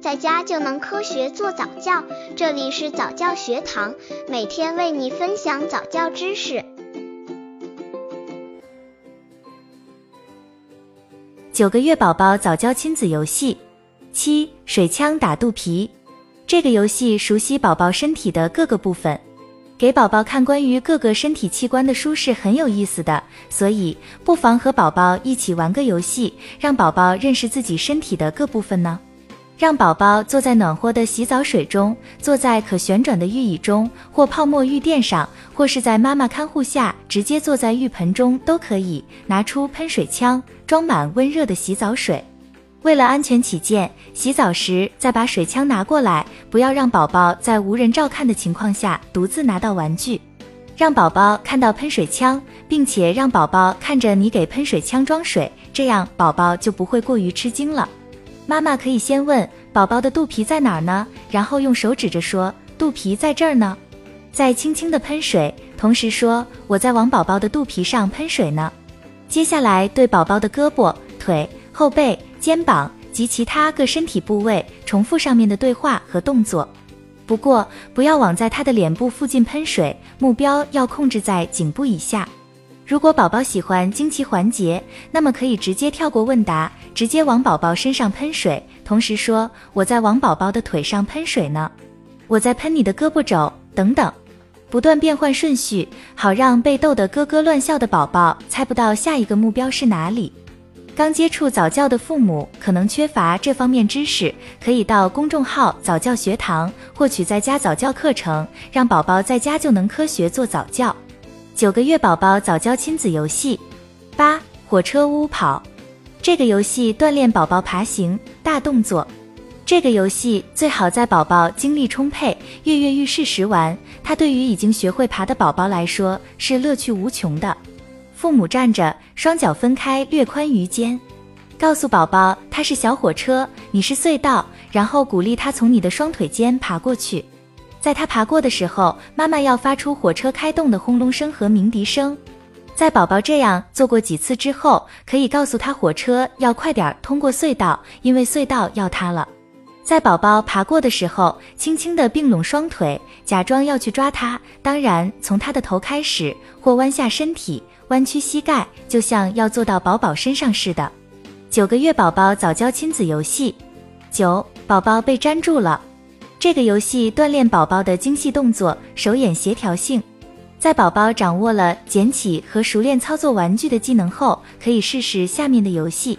在家就能科学做早教。这里是早教学堂，每天为你分享早教知识。九个月宝宝早教亲子游戏七水枪打肚皮。这个游戏熟悉宝宝身体的各个部分。给宝宝看关于各个身体器官的书是很有意思的，所以不妨和宝宝一起玩个游戏，让宝宝认识自己身体的各部分呢。让宝宝坐在暖和的洗澡水中，坐在可旋转的浴椅中，或泡沫浴垫上，或是在妈妈看护下直接坐在浴盆中都可以。拿出喷水枪，装满温热的洗澡水。为了安全起见，洗澡时再把水枪拿过来，不要让宝宝在无人照看的情况下独自拿到玩具。让宝宝看到喷水枪，并且让宝宝看着你给喷水枪装水，这样宝宝就不会过于吃惊了。妈妈可以先问宝宝的肚皮在哪儿呢？然后用手指着说肚皮在这儿呢，再轻轻的喷水，同时说我在往宝宝的肚皮上喷水呢。接下来对宝宝的胳膊、腿、后背。肩膀及其他各身体部位重复上面的对话和动作，不过不要往在他的脸部附近喷水，目标要控制在颈部以下。如果宝宝喜欢惊奇环节，那么可以直接跳过问答，直接往宝宝身上喷水，同时说我在往宝宝的腿上喷水呢，我在喷你的胳膊肘等等，不断变换顺序，好让被逗得咯咯乱笑的宝宝猜不到下一个目标是哪里。刚接触早教的父母可能缺乏这方面知识，可以到公众号早教学堂获取在家早教课程，让宝宝在家就能科学做早教。九个月宝宝早教亲子游戏八火车屋跑，这个游戏锻炼宝宝爬行大动作。这个游戏最好在宝宝精力充沛、跃跃欲试时玩，它对于已经学会爬的宝宝来说是乐趣无穷的。父母站着，双脚分开，略宽于肩，告诉宝宝他是小火车，你是隧道，然后鼓励他从你的双腿间爬过去。在他爬过的时候，妈妈要发出火车开动的轰隆声和鸣笛声。在宝宝这样做过几次之后，可以告诉他火车要快点通过隧道，因为隧道要塌了。在宝宝爬过的时候，轻轻地并拢双腿，假装要去抓他，当然从他的头开始，或弯下身体。弯曲膝盖，就像要坐到宝宝身上似的。九个月宝宝早教亲子游戏九，宝宝被粘住了。这个游戏锻炼宝宝的精细动作、手眼协调性。在宝宝掌握了捡起和熟练操作玩具的技能后，可以试试下面的游戏：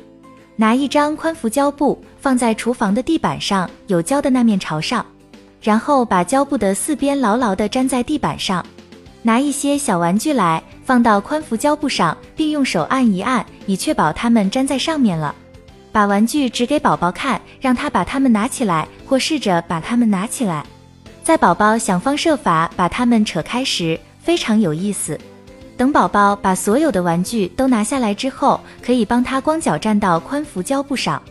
拿一张宽幅胶布放在厨房的地板上，有胶的那面朝上，然后把胶布的四边牢牢地粘在地板上。拿一些小玩具来放到宽幅胶布上，并用手按一按，以确保它们粘在上面了。把玩具指给宝宝看，让他把它们拿起来，或试着把它们拿起来。在宝宝想方设法把它们扯开时，非常有意思。等宝宝把所有的玩具都拿下来之后，可以帮他光脚站到宽幅胶布上。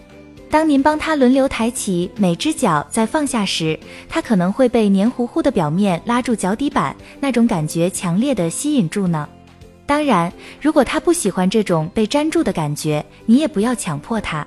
当您帮他轮流抬起每只脚再放下时，他可能会被黏糊糊的表面拉住脚底板，那种感觉强烈的吸引住呢。当然，如果他不喜欢这种被粘住的感觉，你也不要强迫他。